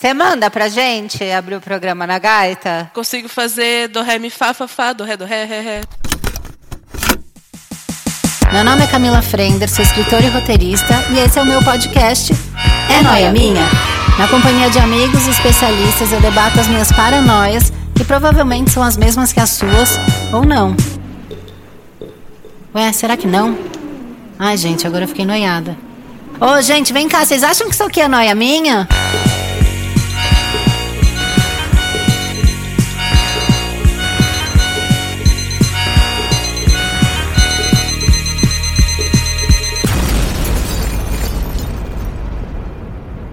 Você manda pra gente abrir o programa na gaita? Consigo fazer do ré, mi, fá, fá, fá, do ré, do ré, ré, ré. Meu nome é Camila Frender, sou escritora e roteirista e esse é o meu podcast É Noia Minha? Na companhia de amigos e especialistas eu debato as minhas paranoias que provavelmente são as mesmas que as suas ou não. Ué, será que não? Ai, gente, agora eu fiquei noiada. Ô, gente, vem cá, vocês acham que isso aqui é noia minha?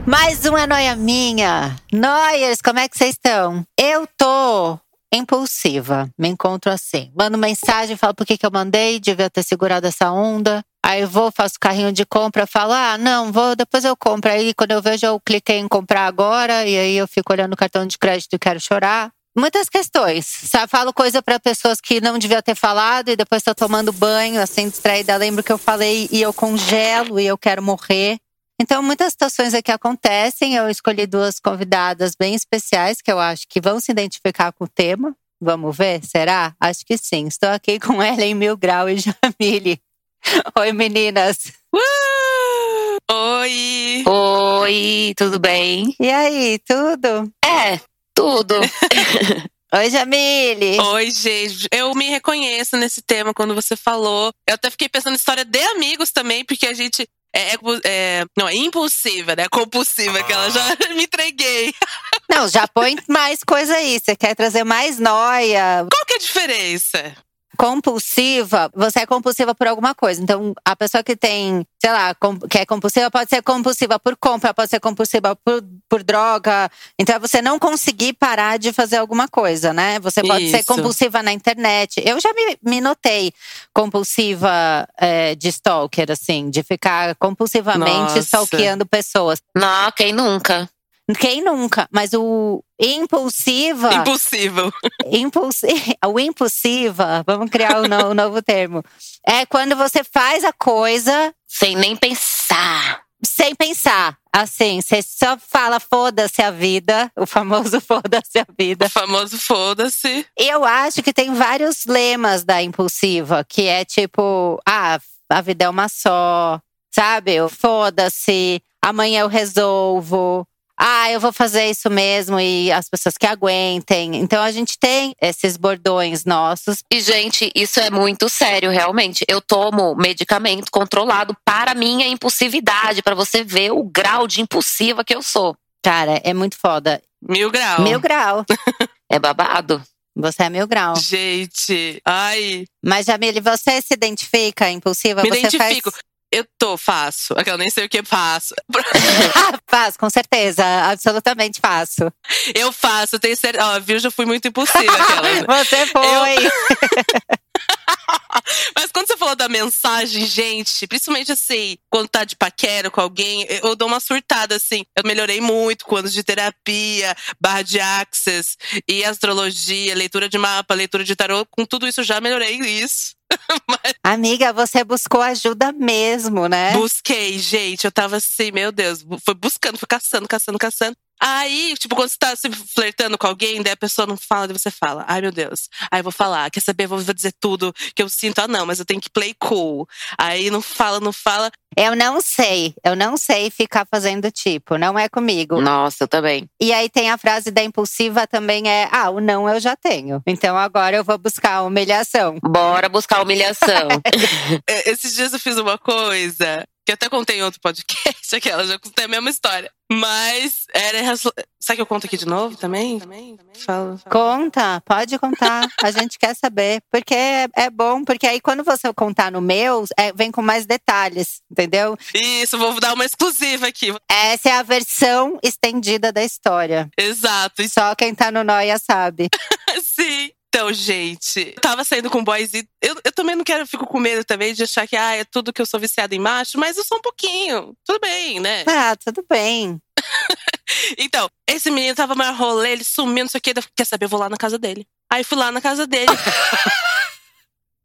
Mais uma noia minha. Noias, como é que vocês estão? Eu tô impulsiva, me encontro assim. Mando mensagem, falo por que, que eu mandei, devia ter segurado essa onda. Aí vou, faço carrinho de compra, falo, ah, não, vou, depois eu compro. Aí quando eu vejo, eu cliquei em comprar agora, e aí eu fico olhando o cartão de crédito e quero chorar. Muitas questões. Falo coisa para pessoas que não devia ter falado e depois tô tomando banho, assim, distraída. Lembro que eu falei e eu congelo e eu quero morrer. Então, muitas situações aqui acontecem. Eu escolhi duas convidadas bem especiais que eu acho que vão se identificar com o tema. Vamos ver? Será? Acho que sim. Estou aqui com Ellen Mil Grau e Jamile. Oi, meninas. Uh! Oi! Oi, tudo bem? E aí, tudo? É, tudo. Oi, Jamile. Oi, gente. Eu me reconheço nesse tema quando você falou. Eu até fiquei pensando em história de amigos também, porque a gente é, é, é, não, é impulsiva, né? Compulsiva, que ela já me entreguei. Não, já põe mais coisa aí. Você quer trazer mais noia. Qual que é a diferença? Compulsiva, você é compulsiva por alguma coisa. Então, a pessoa que tem, sei lá, que é compulsiva pode ser compulsiva por compra, pode ser compulsiva por, por droga. Então, é você não conseguir parar de fazer alguma coisa, né? Você pode Isso. ser compulsiva na internet. Eu já me, me notei compulsiva é, de stalker, assim, de ficar compulsivamente Nossa. stalkeando pessoas. Não, quem nunca? Quem nunca? Mas o impulsiva. Impossível. Impulsi o impulsiva, vamos criar um, no- um novo termo. É quando você faz a coisa Sem nem pensar. sem pensar. Assim, você só fala foda-se a vida, o famoso foda-se a vida. O famoso foda-se. Eu acho que tem vários lemas da impulsiva, que é tipo, ah, a vida é uma só, sabe? Foda-se, amanhã eu resolvo. Ah, eu vou fazer isso mesmo e as pessoas que aguentem. Então a gente tem esses bordões nossos. E, gente, isso é muito sério, realmente. Eu tomo medicamento controlado para minha impulsividade, para você ver o grau de impulsiva que eu sou. Cara, é muito foda. Mil graus. Mil grau. É babado. Você é mil grau. Gente, ai, Mas, Jamile, você se identifica impulsiva? me você identifico. Faz... Eu tô, faço. Aquela nem sei o que faço. Faz, com certeza. Absolutamente faço. Eu faço, tenho certeza. Ó, viu? Já fui muito impulsiva. Aquela. Você foi. Mas quando você falou da mensagem, gente, principalmente assim, quando tá de paquera com alguém, eu dou uma surtada assim. Eu melhorei muito com anos de terapia, barra de access e astrologia, leitura de mapa, leitura de tarô. Com tudo isso já melhorei isso. Amiga, você buscou ajuda mesmo, né? Busquei, gente. Eu tava assim, meu Deus, foi buscando, foi caçando, caçando, caçando. Aí, tipo, quando você tá se flertando com alguém, daí a pessoa não fala, daí você fala, ai meu Deus, aí eu vou falar, quer saber, vou vou dizer tudo que eu sinto, ah não, mas eu tenho que play cool. Aí não fala, não fala. Eu não sei, eu não sei ficar fazendo tipo, não é comigo. Nossa, eu também. E aí tem a frase da impulsiva também é: ah, o não eu já tenho. Então agora eu vou buscar a humilhação. Bora buscar humilhação. É, Esses dias eu fiz uma coisa que eu até contei em outro podcast, aquela, já contei a mesma história. Mas era. Sabe que eu conto aqui de novo também? Fala. Conta, pode contar. A gente quer saber. Porque é, é bom, porque aí quando você contar no meu, é, vem com mais detalhes, entendeu? Isso, vou dar uma exclusiva aqui. Essa é a versão estendida da história. Exato. Só quem tá no Noia sabe. Sim. Então, gente, eu tava saindo com boys e eu, eu também não quero, fico com medo também de achar que ah, é tudo que eu sou viciada em macho, mas eu sou um pouquinho. Tudo bem, né? Ah, tudo bem. Então, esse menino tava mais rolê, ele sumiu, não sei o que. Quer saber, eu vou lá na casa dele. Aí fui lá na casa dele.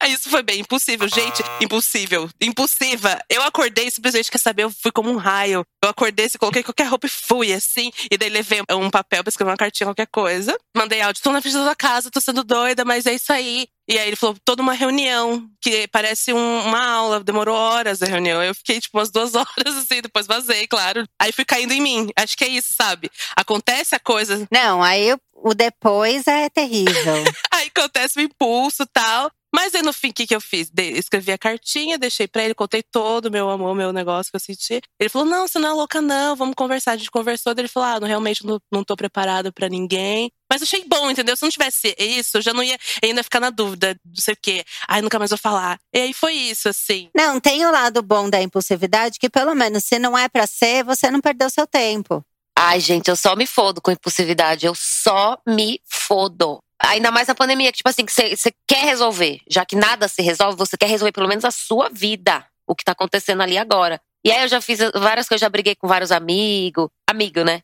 Isso foi bem impossível. Gente, impossível. Impulsiva. Eu acordei, simplesmente, quer saber, eu fui como um raio. Eu acordei, se coloquei qualquer roupa e fui, assim. E daí levei um papel pra escrever uma cartinha, qualquer coisa. Mandei áudio, tô na frente da sua casa, tô sendo doida, mas é isso aí. E aí ele falou, toda uma reunião, que parece um, uma aula, demorou horas a reunião. Eu fiquei, tipo, umas duas horas, assim, depois vazei, claro. Aí fui caindo em mim. Acho que é isso, sabe? Acontece a coisa. Não, aí o, o depois é terrível. aí acontece o impulso e tal. Mas aí no fim, o que, que eu fiz? De escrevi a cartinha, deixei pra ele, contei todo o meu amor, meu negócio que eu senti. Ele falou: Não, você não é louca, não, vamos conversar. A gente conversou. Daí ele falou: Ah, não, realmente não, não tô preparado pra ninguém. Mas achei bom, entendeu? Se não tivesse isso, eu já não ia ainda ficar na dúvida, não sei o quê. Ai, nunca mais vou falar. E aí foi isso, assim. Não, tem o lado bom da impulsividade, que pelo menos se não é pra ser, você não perdeu seu tempo. Ai, gente, eu só me fodo com impulsividade. Eu só me fodo. Ainda mais na pandemia, que, tipo assim, que você quer resolver. Já que nada se resolve, você quer resolver pelo menos a sua vida. O que tá acontecendo ali agora. E aí eu já fiz várias coisas, já briguei com vários amigos. Amigo, né?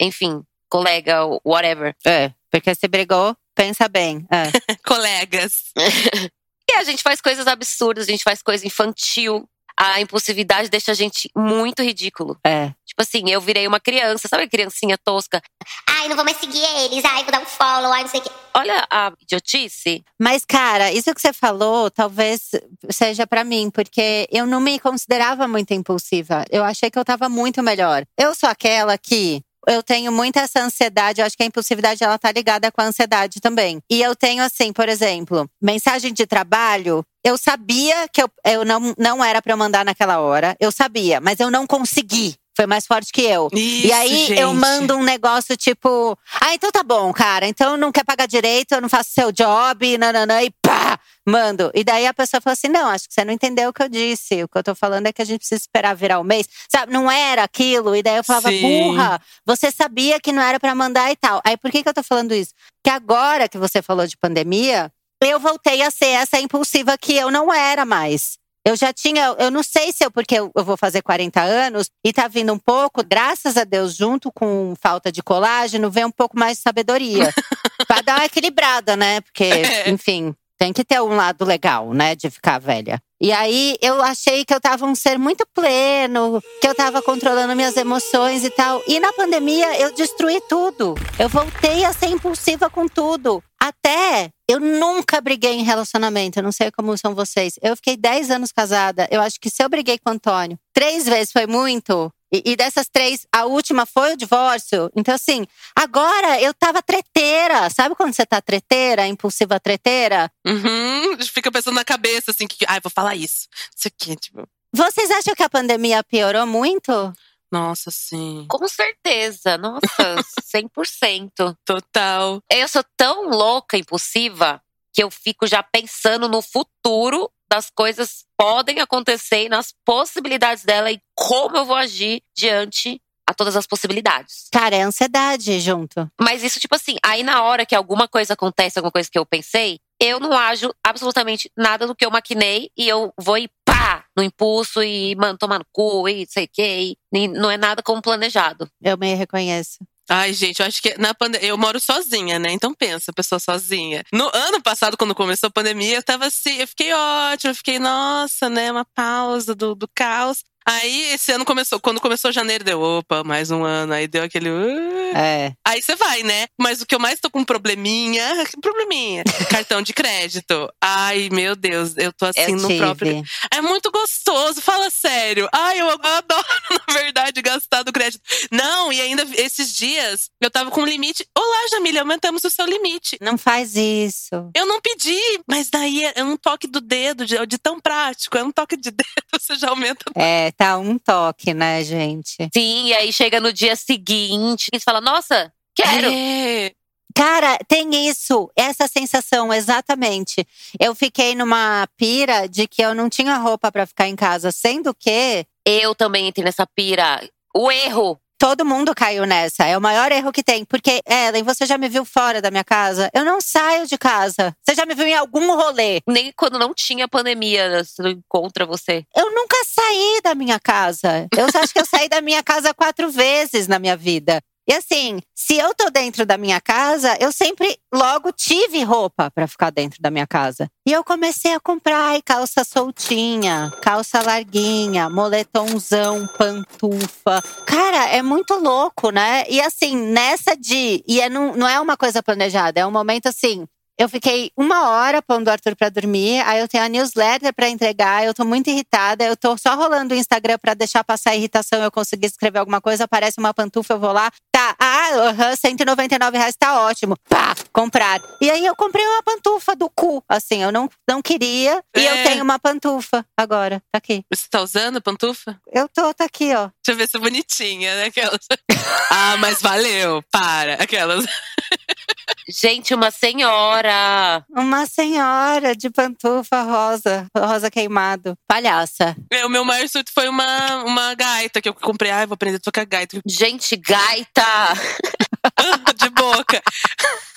Enfim, colega, whatever. É, porque se brigou, pensa bem. É. Colegas. e a gente faz coisas absurdas, a gente faz coisa infantil. A impulsividade deixa a gente muito ridículo. É. Tipo assim, eu virei uma criança, sabe a criancinha tosca? Ai, não vou mais seguir eles. Ai, vou dar um follow, ai, não sei o quê. Olha a idiotice. Mas, cara, isso que você falou talvez seja para mim, porque eu não me considerava muito impulsiva. Eu achei que eu tava muito melhor. Eu sou aquela que eu tenho muita essa ansiedade, eu acho que a impulsividade ela tá ligada com a ansiedade também. E eu tenho assim, por exemplo, mensagem de trabalho, eu sabia que eu, eu não, não era para eu mandar naquela hora, eu sabia, mas eu não consegui. Foi mais forte que eu. Isso, e aí gente. eu mando um negócio tipo: Ah, então tá bom, cara. Então não quer pagar direito, eu não faço seu job, nananã, e pá! Mando. E daí a pessoa falou assim: Não, acho que você não entendeu o que eu disse. O que eu tô falando é que a gente precisa esperar virar o mês. Sabe, não era aquilo. E daí eu falava: Sim. Burra, você sabia que não era pra mandar e tal. Aí por que, que eu tô falando isso? Que agora que você falou de pandemia, eu voltei a ser essa impulsiva que eu não era mais. Eu já tinha, eu não sei se eu, porque eu eu vou fazer 40 anos e tá vindo um pouco, graças a Deus, junto com falta de colágeno, vem um pouco mais de sabedoria. pra dar uma equilibrada, né? Porque, É. enfim, tem que ter um lado legal, né? De ficar velha. E aí eu achei que eu tava um ser muito pleno, que eu tava controlando minhas emoções e tal. E na pandemia eu destruí tudo. Eu voltei a ser impulsiva com tudo. Até eu nunca briguei em relacionamento. Eu não sei como são vocês. Eu fiquei 10 anos casada. Eu acho que se eu briguei com o Antônio três vezes foi muito. E, e dessas três, a última foi o divórcio. Então, assim, agora eu tava treteira. Sabe quando você tá treteira, impulsiva treteira? Uhum. Fica pensando na cabeça, assim, que, ai, vou falar isso. Isso aqui, tipo. Vocês acham que a pandemia piorou muito? Nossa, sim. Com certeza. Nossa, 100%. Total. Eu sou tão louca, impulsiva, que eu fico já pensando no futuro das coisas que podem acontecer e nas possibilidades dela e como eu vou agir diante a todas as possibilidades. Cara, é ansiedade junto. Mas isso, tipo assim, aí na hora que alguma coisa acontece, alguma coisa que eu pensei, eu não ajo absolutamente nada do que eu maquinei e eu vou e pá, no impulso e, mano, tomar no cu e sei o que. E não é nada como planejado. Eu me reconheço. Ai, gente, eu acho que na pandemia. Eu moro sozinha, né? Então pensa, pessoa sozinha. No ano passado, quando começou a pandemia, eu tava assim, eu fiquei ótima, eu fiquei, nossa, né? Uma pausa do, do caos. Aí esse ano começou, quando começou janeiro, deu, opa, mais um ano. Aí deu aquele. "Uh". É. Aí você vai, né? Mas o que eu mais tô com um probleminha. Probleminha. Cartão de crédito. Ai, meu Deus, eu tô assim eu no tive. próprio. É muito gostoso, fala sério. Ai, eu adoro, na verdade, gastar do crédito. Não, e ainda esses dias eu tava com um limite. Olá, Jamília, aumentamos o seu limite. Não faz isso. Eu não pedi, mas daí é um toque do dedo, de, de tão prático. É um toque de dedo, você já aumenta. É, tá um toque, né, gente? Sim, e aí chega no dia seguinte e você fala, nossa, quero. É. Cara, tem isso, essa sensação, exatamente. Eu fiquei numa pira de que eu não tinha roupa pra ficar em casa, sendo que Eu também entrei nessa pira. O erro. Todo mundo caiu nessa. É o maior erro que tem. Porque, Ellen, você já me viu fora da minha casa? Eu não saio de casa. Você já me viu em algum rolê? Nem quando não tinha pandemia, você não encontra você. Eu nunca saí da minha casa. Eu acho que eu saí da minha casa quatro vezes na minha vida. E assim, se eu tô dentro da minha casa, eu sempre logo tive roupa pra ficar dentro da minha casa. E eu comecei a comprar calça soltinha, calça larguinha, moletomzão, pantufa. Cara, é muito louco, né? E assim, nessa de. E é, não, não é uma coisa planejada, é um momento assim. Eu fiquei uma hora pondo o Arthur pra dormir, aí eu tenho a newsletter pra entregar, eu tô muito irritada, eu tô só rolando o Instagram pra deixar passar a irritação, eu conseguir escrever alguma coisa, aparece uma pantufa, eu vou lá, tá, ah, uhum, 199 reais tá ótimo, pá, comprar. E aí eu comprei uma pantufa do cu, assim, eu não, não queria, e eu É. tenho uma pantufa agora, tá aqui. Você tá usando pantufa? Eu tô, tá aqui, ó. Deixa eu ver se é bonitinha, né? Aquelas. ah, mas valeu, para. Aquelas. Gente, uma senhora. Uma senhora de pantufa rosa, rosa queimado. Palhaça. É, O meu maior surto foi uma, uma gaita que eu comprei. Ai, vou aprender a tocar gaita. Gente, gaita. de boca.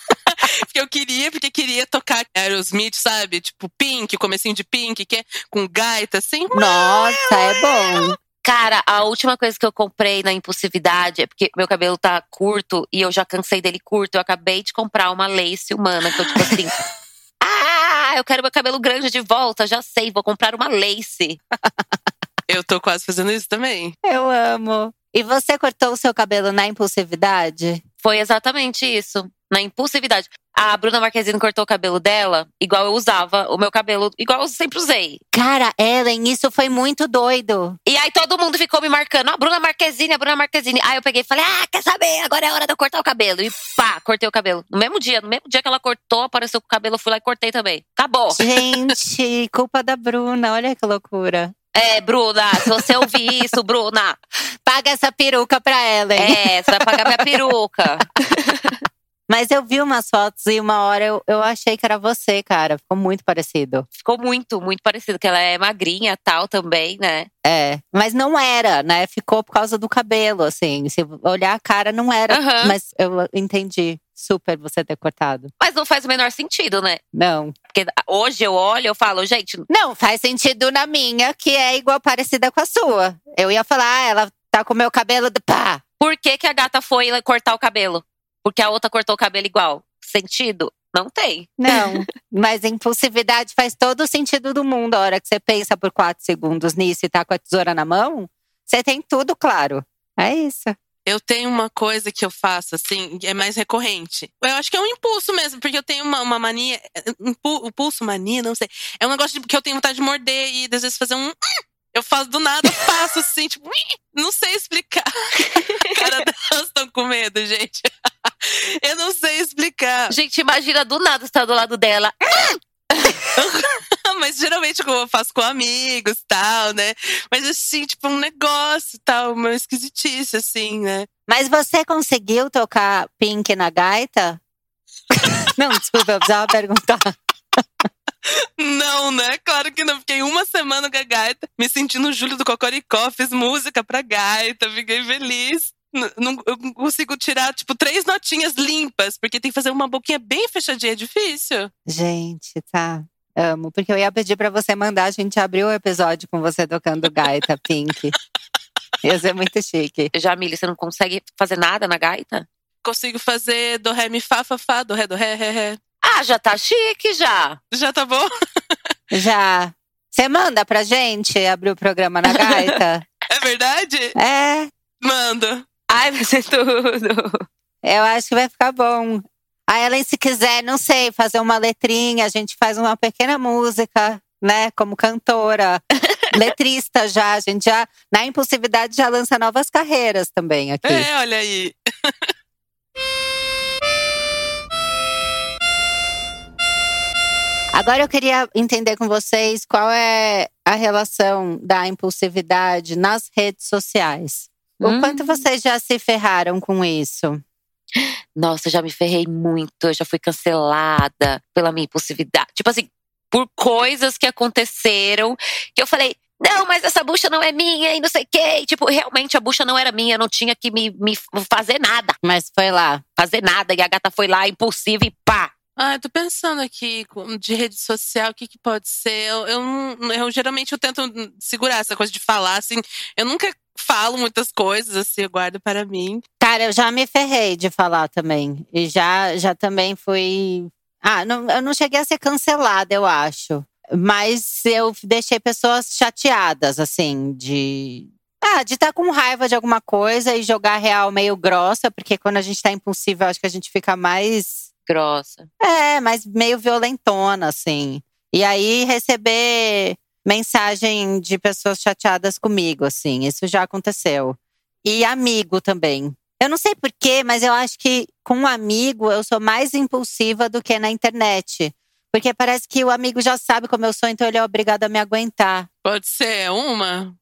Porque eu queria, porque queria tocar Aerosmith, sabe? Tipo Pink, comecinho de Pink, que é com gaita, assim. Nossa, é bom. Cara, a última coisa que eu comprei na impulsividade é porque meu cabelo tá curto e eu já cansei dele curto. Eu acabei de comprar uma lace humana, que eu tipo assim. ah, eu quero meu cabelo grande de volta, já sei, vou comprar uma lace. Eu tô quase fazendo isso também. Eu amo. E você cortou o seu cabelo na impulsividade? Foi exatamente isso, na impulsividade. A Bruna Marquezine cortou o cabelo dela, igual eu usava o meu cabelo, igual eu sempre usei. Cara, Ellen, isso foi muito doido. E aí todo mundo ficou me marcando, a Bruna Marquezine, a Bruna Marquezine. Aí eu peguei e falei, ah, quer saber? Agora é hora de eu cortar o cabelo. E pá, cortei o cabelo. No mesmo dia, no mesmo dia que ela cortou, apareceu com o cabelo, eu fui lá e cortei também. Acabou. Gente, culpa da Bruna, olha que loucura. É, Bruna, se você ouvir isso, Bruna, Paga essa peruca pra Ellen. é, você vai pagar minha peruca. Mas eu vi umas fotos e uma hora eu, eu achei que era você, cara. Ficou muito parecido. Ficou muito, muito parecido, que ela é magrinha tal também, né? É, mas não era, né?Ficou por causa do cabelo, assim. Se olhar a cara, não era. Aham. Mas eu entendi super você ter cortado. Mas não faz o menor sentido, né? Não. Porque hoje eu olho, eu falo, gente, Não, faz sentido na minha, que é igual parecida com a sua. Eu ia falar, ah, ela tá com o meu cabelo de pá. por que, que a gata foi cortar o cabelo? Porque a outra cortou o cabelo igual. Sentido? Não tem. Não, mas impulsividade faz todo o sentido do mundo. A hora que você pensa por quatro segundos nisso e tá com a tesoura na mão, você tem tudo claro. É isso. Eu tenho uma coisa que eu faço, assim, é mais recorrente. Eu acho que é um impulso mesmo, porque eu tenho uma, uma mania. Impu, impulso, mania, não sei. É um negócio de- que eu tenho vontade de morder e às vezes fazer um. Eu faço do nada, eu faço assim, tipo, não sei explicar. Cara delas estão com medo, gente. Eu não sei explicar. Gente, imagina do nada estar do lado dela. Mas geralmente eu faço com amigos tal, né? Mas assim, tipo, um negócio tal, uma esquisitice, assim, né? Mas você conseguiu tocar Pink na gaita? não, desculpa, eu precisava perguntar. Não, né? Claro que não. Fiquei uma semana com a gaita, me sentindo Júlio do Cocoricó, fiz música pra gaita, fiquei feliz. N- Não, eu não consigo tirar, tipo, três notinhas limpas, porque tem que fazer uma boquinha bem fechadinha, é difícil. Gente, tá. Amo. Porque eu ia pedir pra você mandar a gente abrir o episódio com você tocando gaita, Pink. Ia ser muito chique. Jamile, você não consegue fazer nada na gaita? Consigo fazer do ré, mi, fá, fá, fá, do ré, do ré, ré, ré. Ah, já tá chique já. Já tá bom? Já. Você manda pra gente abrir o programa na gaita? É verdade? é, Mando. Ai, vai ser tudo. eu acho que vai ficar bom. A Ellen, se quiser, não sei, fazer uma letrinha, a gente faz uma pequena música, né? Como cantora, letrista já. A gente já, na impulsividade, já lança novas carreiras também aqui. É, olha aí. Agora eu queria entender com vocês qual é a relação da impulsividade nas redes sociais. O Hum. quanto vocês já se ferraram com isso? Nossa, já me ferrei muito, eu já fui cancelada pela minha impulsividade. Tipo assim, por coisas que aconteceram, que eu falei, não, mas essa bucha não é minha e não sei o quê. E, tipo, realmente a bucha não era minha, eu não tinha que me, me fazer nada. Mas foi lá. Fazer nada. E a gata foi lá, impulsiva e pá. Ah, eu tô pensando aqui de rede social, o que, que pode ser? Eu, eu, eu geralmente eu tento segurar essa coisa de falar, assim. Eu nunca falo muitas coisas, assim, eu guardo para mim. Tá, Cara, eu já me ferrei de falar também. E já, já também fui. Ah, não, eu não cheguei a ser cancelada, eu acho. Mas eu deixei pessoas chateadas, assim, de. Ah, de estar com raiva de alguma coisa e jogar real meio grossa, porque quando a gente tá impulsiva, eu acho que a gente fica mais. Grossa. É, mas meio violentona, assim. E aí receber mensagem de pessoas chateadas comigo, assim. Isso já aconteceu. E amigo também. Eu não sei porquê, mas eu acho que com um amigo eu sou mais impulsiva do que na internet. Porque parece que o amigo já sabe como eu sou, então ele é obrigado a me aguentar, Pode ser uma.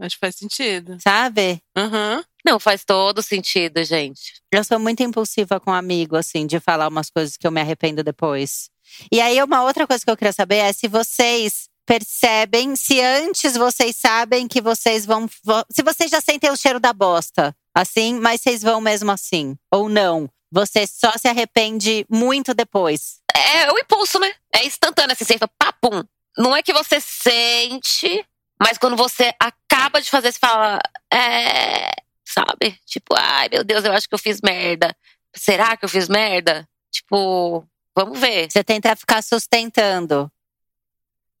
Acho que faz sentido. sabe? Aham. Não, faz todo sentido, gente. Eu sou muito impulsiva com um amigo, assim, de falar umas coisas que eu me arrependo depois. E aí, uma outra coisa que eu queria saber é se vocês percebem, se antes vocês sabem que vocês vão. Se vocês já sentem o cheiro da bosta, assim, mas vocês vão mesmo assim. Ou não. Você só se arrepende muito depois. É o impulso, né? É instantâneo, assim, você fala, papum. Não é que você sente, mas quando você acaba de fazer, você fala, é. Sabe? Tipo, ai meu Deus, eu acho que eu fiz merda. Será que eu fiz merda? Tipo, vamos ver. Você tenta ficar sustentando.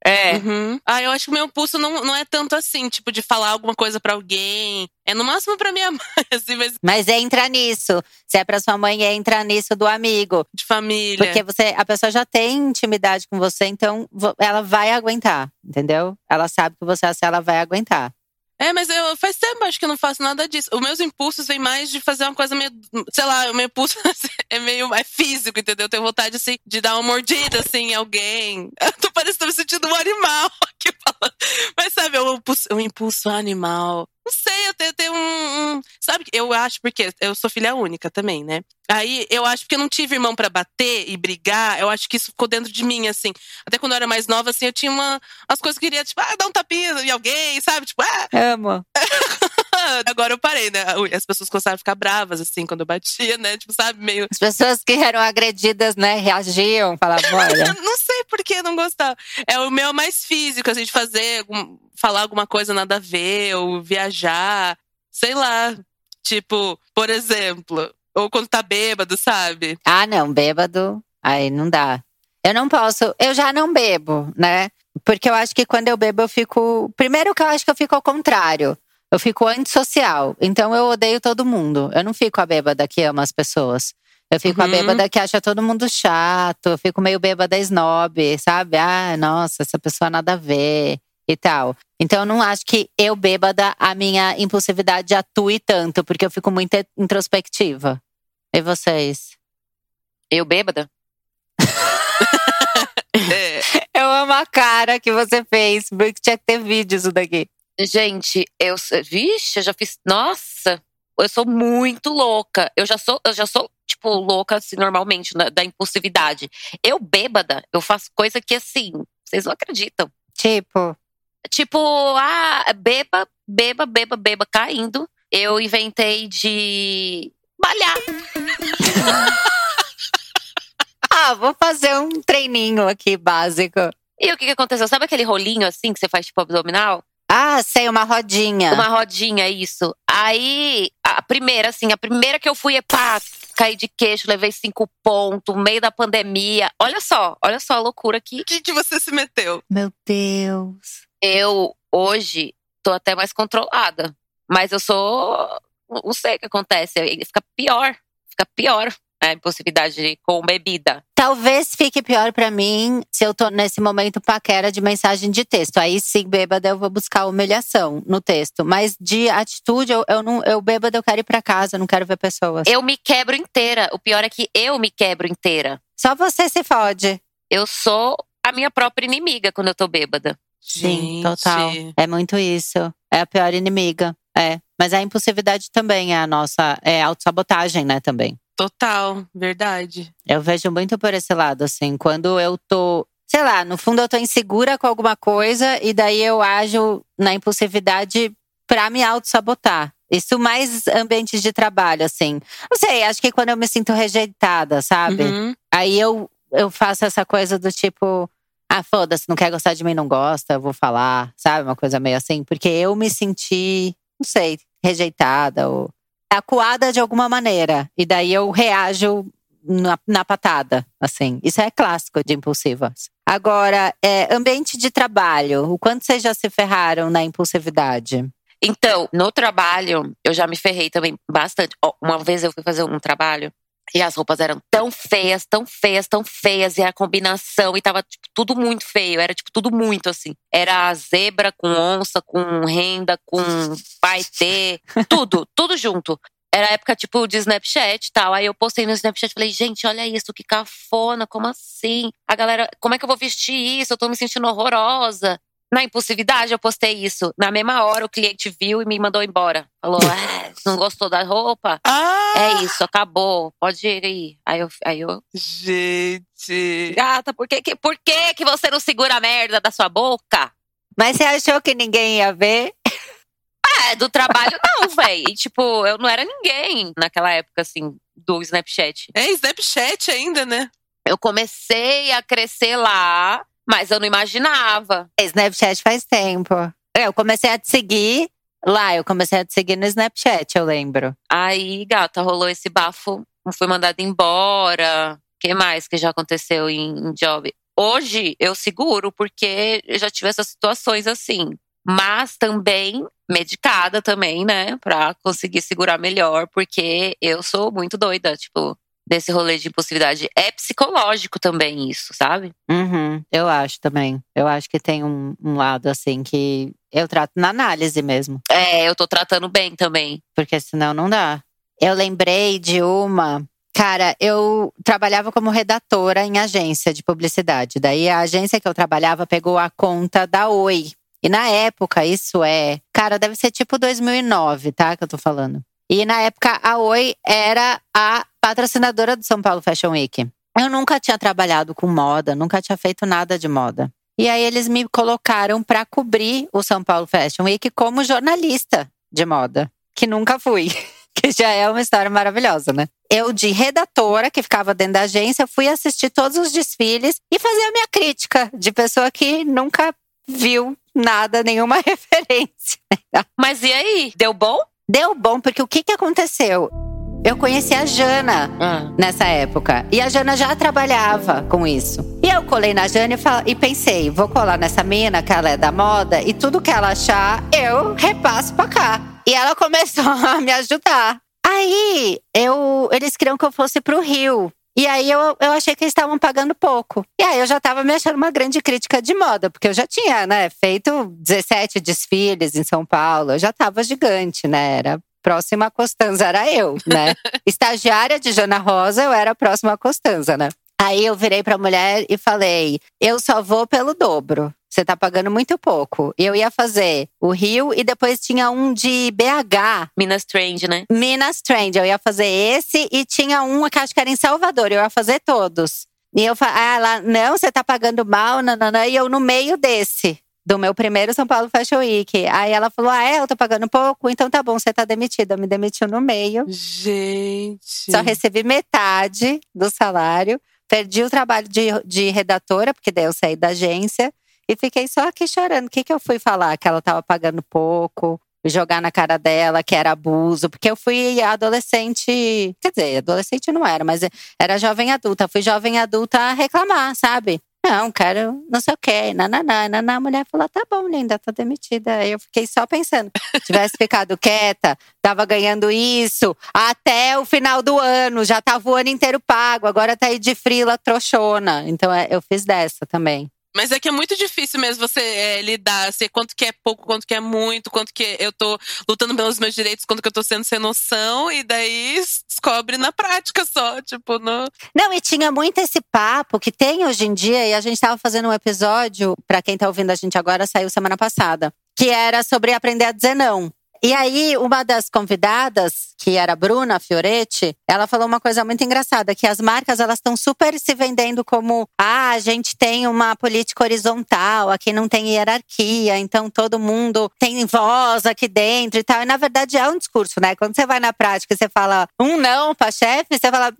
É. Uhum. Ah, eu acho que o meu impulso não, não é tanto assim, tipo, de falar alguma coisa pra alguém. É no máximo pra minha mãe, assim, mas Mas entra nisso. Se é pra sua mãe, entra nisso do amigo. de família. Porque você, a pessoa já tem intimidade com você, então ela vai aguentar, entendeu? Ela sabe que você é assim, ela vai aguentar. É, mas eu faz tempo acho que eu não faço nada disso. Os meus impulsos vêm mais de fazer uma coisa meio, sei lá, o meu impulso é meio é físico, entendeu? Eu tenho vontade assim de dar uma mordida assim em alguém. Eu tô parecendo me sentindo um animal aqui falando. Mas sabe, o impulso, o impulso animal. Não sei, eu tenho, tenho um, um- Sabe, eu acho porque eu sou filha única também, né? Aí eu acho que eu não tive irmão pra bater e brigar. Eu acho que isso ficou dentro de mim, assim. Até quando eu era mais nova, assim, eu tinha uma, umas coisas que eu queria, tipo, ah, dar um tapinha em alguém, sabe? Tipo, ah, Amo. Agora eu parei, né? As pessoas começaram a ficar bravas, assim, quando eu batia, né? Tipo, sabe, meio. As pessoas que eram agredidas, né, reagiam, falavam, olha. Não sei por que não gostava. É o meu mais físico, assim, de fazer, falar alguma coisa nada a ver, ou viajar, sei lá. Tipo, por exemplo, ou quando tá bêbado, sabe? Ah, não, bêbado, aí não dá. Eu não posso, eu já não bebo, né? Porque eu acho que quando eu bebo, eu fico. Primeiro que eu acho que eu fico ao contrário. Eu fico antissocial. Então eu odeio todo mundo. Eu não fico a bêbada que ama as pessoas. Eu fico a Uhum. bêbada que acha todo mundo chato. Eu fico meio bêbada snob, sabe? Ah, nossa, essa pessoa nada a ver e tal. Então eu não acho que eu bêbada, a minha impulsividade atue tanto, porque eu fico muito introspectiva. E vocês? Eu bêbada? Eu amo a cara que você fez, porque tinha que ter vídeo isso daqui. Gente, eu. Vixe, eu já fiz. Nossa! Eu sou muito louca. Eu já sou, eu já sou, tipo, louca, assim, normalmente, na- da impulsividade. Eu, bêbada, eu faço coisa que, assim, vocês não acreditam. Tipo, Tipo, ah, beba, beba, beba, beba, caindo. Eu inventei de malhar. ah, vou fazer um treininho aqui básico. E o que, que aconteceu? Sabe aquele rolinho assim que você faz tipo abdominal? Ah, sei, uma rodinha. Uma rodinha, isso. Aí, a primeira, assim, a primeira que eu fui é pá, caí de queixo, levei cinco pontos, meio da pandemia. Olha só, olha só a loucura aqui. O que, que você se meteu? Meu Deus. Eu, hoje, tô até mais controlada. Mas eu sou. Não sei o que acontece. Fica pior. Fica pior a impulsividade com bebida. Talvez fique pior pra mim se eu tô nesse momento paquera de mensagem de texto. Aí sim, bêbada, eu vou buscar humilhação no texto. Mas de atitude, eu, eu não, eu bêbada, eu quero ir pra casa, eu não quero ver pessoas. Eu me quebro inteira. O pior é que eu me quebro inteira. Só você se fode. Eu sou a minha própria inimiga quando eu tô bêbada. Sim, Gente. total. É muito isso. É a pior inimiga. É. Mas a impulsividade também é a nossa. É autossabotagem, né? Também. Total, verdade. Eu vejo muito por esse lado, assim. Quando eu tô. Sei lá, no fundo eu tô insegura com alguma coisa e daí eu ajo na impulsividade pra me autossabotar. Isso mais ambientes de trabalho, assim. Não sei, acho que quando eu me sinto rejeitada, sabe? Uhum. Aí eu, eu faço essa coisa do tipo, ah, foda-se, não quer gostar de mim, não gosta, eu vou falar, sabe? Uma coisa meio assim, porque eu me senti, não sei, rejeitada ou acuada de alguma maneira. E daí eu reajo na, na patada, assim. Isso é clássico de impulsivas. Agora, é, ambiente de trabalho. O quanto vocês já se ferraram na impulsividade? Então, no trabalho, eu já me ferrei também bastante. Uma vez eu fui fazer um trabalho e as roupas eram tão feias, tão feias, tão feias, e a combinação, e tava tipo, tudo muito feio, era tipo tudo muito assim. Era zebra com onça, com renda, com paetê, tudo, tudo junto. Era época, tipo, de Snapchat e tal. Aí eu postei no Snapchat e falei, gente, olha isso, que cafona, como assim? A galera, como é que eu vou vestir isso? Eu tô me sentindo horrorosa. Na impulsividade, eu postei isso. Na mesma hora, o cliente viu e me mandou embora. Falou, é, não gostou da roupa? Ah! É isso, acabou. Pode ir. Aí eu, aí eu Gente. gata, por que, que, por que, que você não segura a merda da sua boca? Mas você achou que ninguém ia ver? É, do trabalho não, véi. E, tipo, eu não era ninguém naquela época, assim, do Snapchat. É Snapchat ainda, né? Eu comecei a crescer lá, mas eu não imaginava. Snapchat faz tempo. Eu comecei a te seguir lá, eu comecei a te seguir no Snapchat, eu lembro. Aí, gata, rolou esse bafo, fui mandada embora. O que mais que já aconteceu em, em job? Hoje eu seguro, porque eu já tive essas situações assim. Mas também medicada também, né? Pra conseguir segurar melhor, porque eu sou muito doida, tipo, desse rolê de impulsividade. É psicológico também isso, sabe? Uhum, eu acho também. Eu acho que tem um, um lado assim que eu trato na análise mesmo, É, eu tô tratando bem também. porque senão não dá. Eu lembrei de uma. Cara, eu trabalhava como redatora em agência de publicidade. Daí a agência que eu trabalhava pegou a conta da Oi. E na época, isso é. Cara, deve ser tipo 2009, tá? Que eu tô falando. E na época, a Oi era a patrocinadora do São Paulo Fashion Week. Eu nunca tinha trabalhado com moda, nunca tinha feito nada de moda. E aí eles me colocaram para cobrir o São Paulo Fashion Week como jornalista de moda, que nunca fui, que já é uma história maravilhosa, né? Eu de redatora que ficava dentro da agência, fui assistir todos os desfiles e fazer a minha crítica de pessoa que nunca viu nada, nenhuma referência. Mas e aí? Deu bom? Deu bom porque o que que aconteceu? Eu conheci a Jana Ah, nessa época. E a Jana já trabalhava com isso. E eu colei na Jana e, fal- e pensei, vou colar nessa mina, que ela é da moda, e tudo que ela achar, eu repasso pra cá. E ela começou a me ajudar. Aí, eu, eles queriam que eu fosse pro Rio. E aí eu, eu achei que eles estavam pagando pouco. E aí eu já tava me achando uma grande crítica de moda, porque eu já tinha, né, feito 17 desfiles em São Paulo. Eu já tava gigante, né? Era próxima a Costanza, era eu, né? Estagiária de Jana Rosa, eu era a próxima a Costanza, né? Aí eu virei pra mulher e falei: eu só vou pelo dobro. Você tá pagando muito pouco. Eu ia fazer o Rio e depois tinha um de BH, Minas Strange, né? Minas Trend. Eu ia fazer esse e tinha um que acho que era em Salvador. Eu ia fazer todos. E eu falei, ah, ela, não, você tá pagando mal, nananã. E eu no meio desse, do meu primeiro São Paulo Fashion Week. Aí ela falou, ah, é, eu tô pagando pouco? Então tá bom, você tá demitida. Me demitiu no meio. Gente. Só recebi metade do salário. Perdi o trabalho de, de redatora, porque daí eu saí da agência. E fiquei só aqui chorando. O que, que eu fui falar? Que ela tava pagando pouco. Jogar na cara dela que era abuso. Porque eu fui adolescente. Quer dizer, adolescente não era, mas era jovem adulta. Fui jovem adulta a reclamar, sabe? Não, quero não sei o quê. Nananá, nananá. A mulher falou: tá bom, linda, tá demitida. Aí eu fiquei só pensando. Tivesse ficado quieta, tava ganhando isso até o final do ano. Já tava o ano inteiro pago. Agora tá aí de frila trouxona. Então é, eu fiz dessa também. Mas é que é muito difícil mesmo você é, lidar, assim, quanto que é pouco, quanto que é muito, quanto que eu tô lutando pelos meus direitos, quanto que eu tô sendo sem noção, e daí descobre na prática só, tipo, no... Não, e tinha muito esse papo que tem hoje em dia, e a gente tava fazendo um episódio, pra quem tá ouvindo a gente agora, saiu semana passada, que era sobre aprender a dizer não. E aí, uma das convidadas, que era a Bruna Fioretti, ela falou uma coisa muito engraçada, que as marcas elas estão super se vendendo como ah, a gente tem uma política horizontal, aqui não tem hierarquia, então todo mundo tem voz aqui dentro e tal. E na verdade é um discurso, né? Quando você vai na prática e você fala um não pra chefe, você fala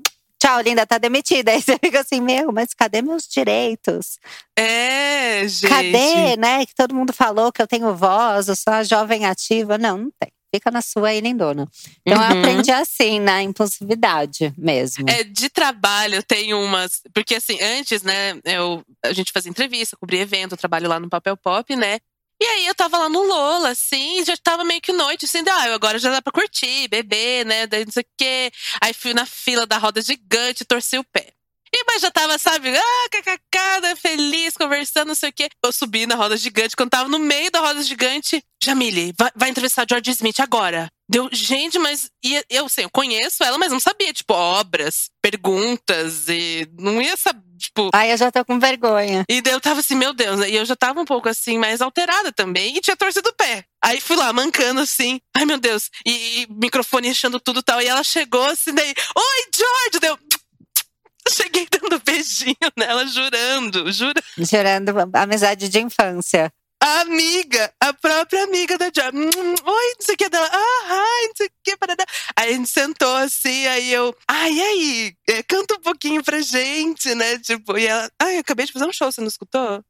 Tchau, linda, tá demitida. Aí você fica assim, meu, mas cadê meus direitos? É, gente. Cadê, né? Que todo mundo falou que eu tenho voz, eu sou a jovem ativa. Não, não tem. fica na sua aí, lindona. Então eu Uhum. aprendi assim, na impulsividade mesmo. É, de trabalho tem umas. Porque assim, antes, né, eu, a gente fazia entrevista, cobria evento, eu trabalho lá no Papel Pop, né? E aí eu tava lá no Lola, assim, já tava meio que noite, assim, ah, agora já dá pra curtir, beber, né? Daí não sei o quê. Aí fui na fila da roda gigante, torci o pé. E mas já tava, sabe, ah, kkk, né, feliz, conversando, não sei o quê. Eu subi na roda gigante, quando tava no meio da roda gigante, Jamile, vai, vai entrevistar George Smith agora. Deu, gente, mas e eu sei, eu conheço ela, mas não sabia, tipo, obras, perguntas, e não ia saber, tipo. Aí eu já tô com vergonha. E daí eu tava assim, meu Deus, e eu já tava um pouco assim, mais alterada também, e tinha torcido o pé. Aí fui lá, mancando assim, ai meu Deus, e, e microfone enchendo tudo e tal. E ela chegou assim, daí, oi, George! Deu. Cheguei dando beijinho nela, jurando, jurando. Jurando amizade de infância. A amiga, a própria amiga da Joy. Oi, não sei o que dela. Ah, ai, não sei o que. Parada. Aí a gente sentou assim, aí eu. Ai, e aí? É, canta um pouquinho pra gente, né? Tipo, e ela. Ai, eu acabei de fazer um show, você não escutou?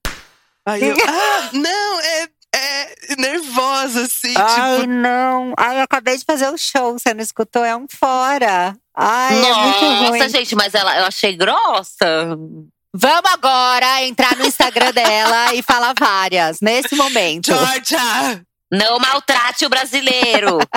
Aí eu. ah, não, é. É nervosa, assim, Ai, tipo. não. Ai, eu acabei de fazer o show, você não escutou? É um fora. Ai, é muito ruim. Nossa, gente, mas ela, eu achei grossa. Vamos agora entrar no Instagram dela e falar várias, nesse momento. Georgia! Não maltrate o brasileiro.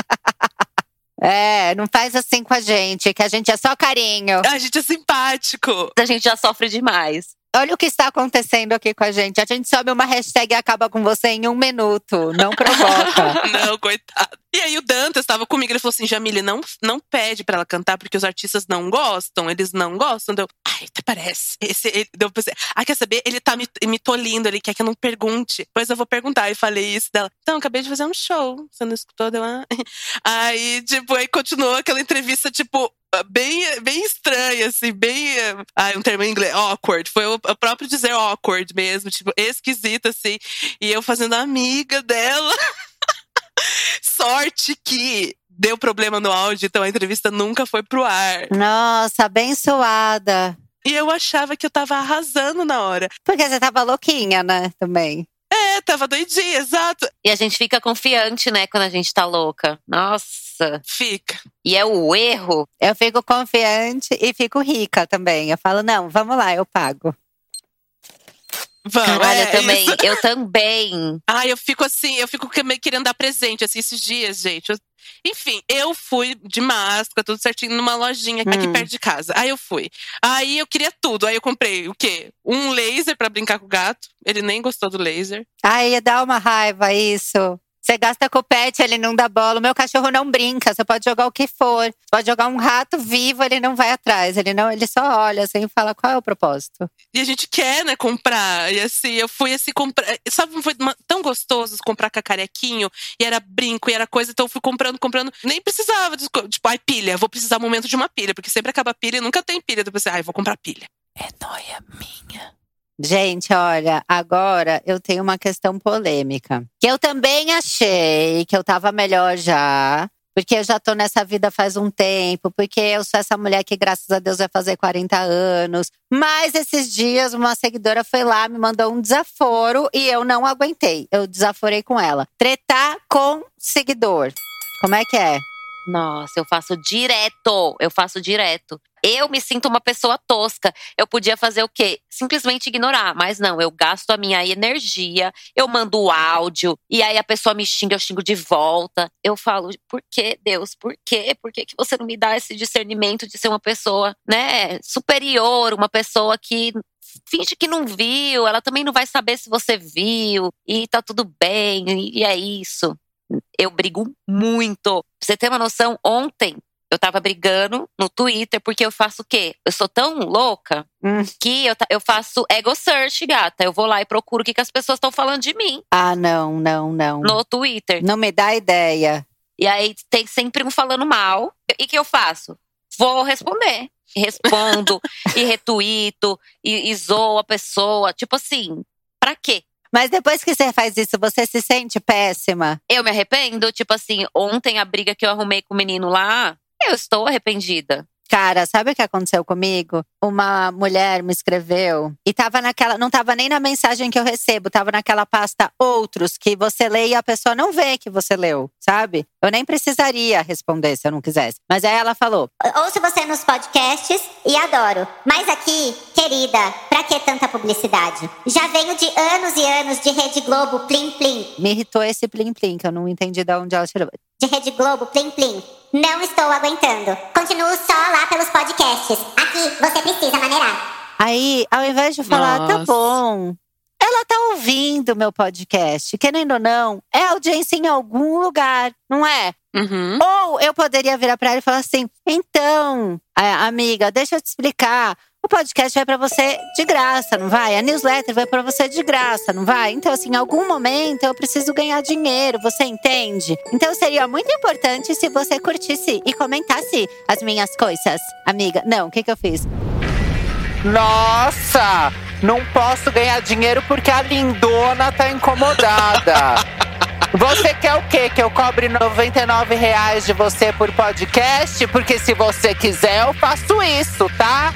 É, não faz assim com a gente, que a gente é só carinho. A gente é simpático. a gente já sofre demais. Olha o que está acontecendo aqui com a gente. A gente sobe uma hashtag e acaba com você em um minuto. Não provoca. Não, coitado. E aí o Dantas estava comigo, ele falou assim, Jamile, não, não pede pra ela cantar, porque os artistas não gostam, eles não gostam. Deu, ai, até parece. Esse, ele, deu, pensei, ah, quer saber? Ele tá me, me tolindo, ele quer que eu não pergunte. Pois eu vou perguntar. E falei isso dela. Então, acabei de fazer um show. Você não escutou? Deu, ah. Aí, tipo, aí continuou aquela entrevista, tipo, bem, bem estranha, assim, bem. Ai, um termo em inglês, awkward. Foi o, o próprio dizer awkward mesmo, tipo, esquisita, assim. E eu fazendo amiga dela. Sorte que deu problema no áudio, então a entrevista nunca foi pro ar. Nossa, abençoada. E eu achava que eu tava arrasando na hora. Porque você tava louquinha, né? Também. É, tava doidinha, exato. E a gente fica confiante, né, quando a gente tá louca. Nossa. Fica. E é o erro. Eu fico confiante e fico rica também. Eu falo, não, vamos lá, eu pago. Vamos, Caralho, é eu também. isso. Eu também. Ai, eu fico assim, eu fico meio querendo dar presente, assim, esses dias, gente. Eu- Enfim, eu fui de máscara, tudo certinho, numa lojinha aqui Hum. perto de casa. Aí eu fui. Aí eu queria tudo. Aí eu comprei o quê? Um laser pra brincar com o gato. Ele nem gostou do laser. Ai, dá uma raiva isso. Você gasta pet, ele não dá bola. O meu cachorro não brinca, você pode jogar o que for. Você pode jogar um rato vivo, ele não vai atrás. Ele não, ele só olha assim e fala qual é o propósito. E a gente quer, né, comprar. E assim, eu fui assim comprar. Sabe, foi uma- tão gostoso comprar cacarequinho. E era brinco, e era coisa. Então eu fui comprando, comprando. Nem precisava. de Tipo, ai, pilha. Vou precisar um momento de uma pilha. Porque sempre acaba a pilha e nunca tem pilha. Então eu pensei, ai, vou comprar pilha. É noia minha. Gente, olha, agora eu tenho uma questão polêmica. Que eu também achei que eu tava melhor já. Porque eu já tô nessa vida faz um tempo, porque eu sou essa mulher que, graças a Deus, vai fazer 40 anos. Mas esses dias, uma seguidora foi lá, me mandou um desaforo e eu não aguentei. Eu desaforei com ela. Tretar com seguidor. Como é que é? Nossa, eu faço direto. Eu faço direto. Eu me sinto uma pessoa tosca. Eu podia fazer o quê? Simplesmente ignorar. Mas não, eu gasto a minha energia, eu mando o áudio, e aí a pessoa me xinga, eu xingo de volta. Eu falo, por que, Deus? Por quê? Por que, que você não me dá esse discernimento de ser uma pessoa, né, superior, uma pessoa que finge que não viu, ela também não vai saber se você viu, e tá tudo bem, e e é isso eu brigo muito. Pra você ter uma noção, ontem eu tava brigando no Twitter, porque eu faço o quê? Eu sou tão louca Hum. que eu, eu faço ego search, gata. Eu vou lá e procuro o que, que as pessoas estão falando de mim Ah, não, não, não. no Twitter. Não me dá ideia. E aí tem sempre um falando mal. E o que eu faço? Vou responder. Respondo e retuito e, e zoo a pessoa. Tipo assim, pra quê? Mas depois que você faz isso, você se sente péssima? Eu me arrependo. Tipo assim, ontem a briga que eu arrumei com o menino lá, eu estou arrependida. Cara, sabe o que aconteceu comigo? Uma mulher me escreveu e tava naquela. Não tava nem na mensagem que eu recebo, tava naquela pasta outros que você lê e a pessoa não vê que você leu, sabe? Eu nem precisaria responder se eu não quisesse. Mas aí ela falou: Ouço você nos podcasts e adoro. Mas aqui, querida, pra que tanta publicidade? Já venho de anos e anos de Rede Globo Plim Plim. me irritou esse plim-plim, que eu não entendi de onde ela tirou. De Rede Globo Plim Plim. Não estou aguentando. Continuo só lá pelos podcasts. Aqui você precisa maneirar. Aí, ao invés de falar, tá Nossa. bom, ela tá ouvindo meu podcast, querendo ou não, é audiência em algum lugar, não é? Uhum. Ou eu poderia virar pra ela e falar assim: então, amiga, deixa eu te explicar. O podcast vai pra você de graça, não vai? A newsletter vai pra você de graça, não vai? Então, assim, em algum momento eu preciso ganhar dinheiro, você entende? Então seria muito importante se você curtisse e comentasse as minhas coisas, amiga. Não, o que, que eu fiz? Nossa! Não posso ganhar dinheiro porque a lindona tá incomodada. Você quer o quê? Que eu cobre 99 reais de você por podcast? Porque se você quiser, eu faço isso, tá?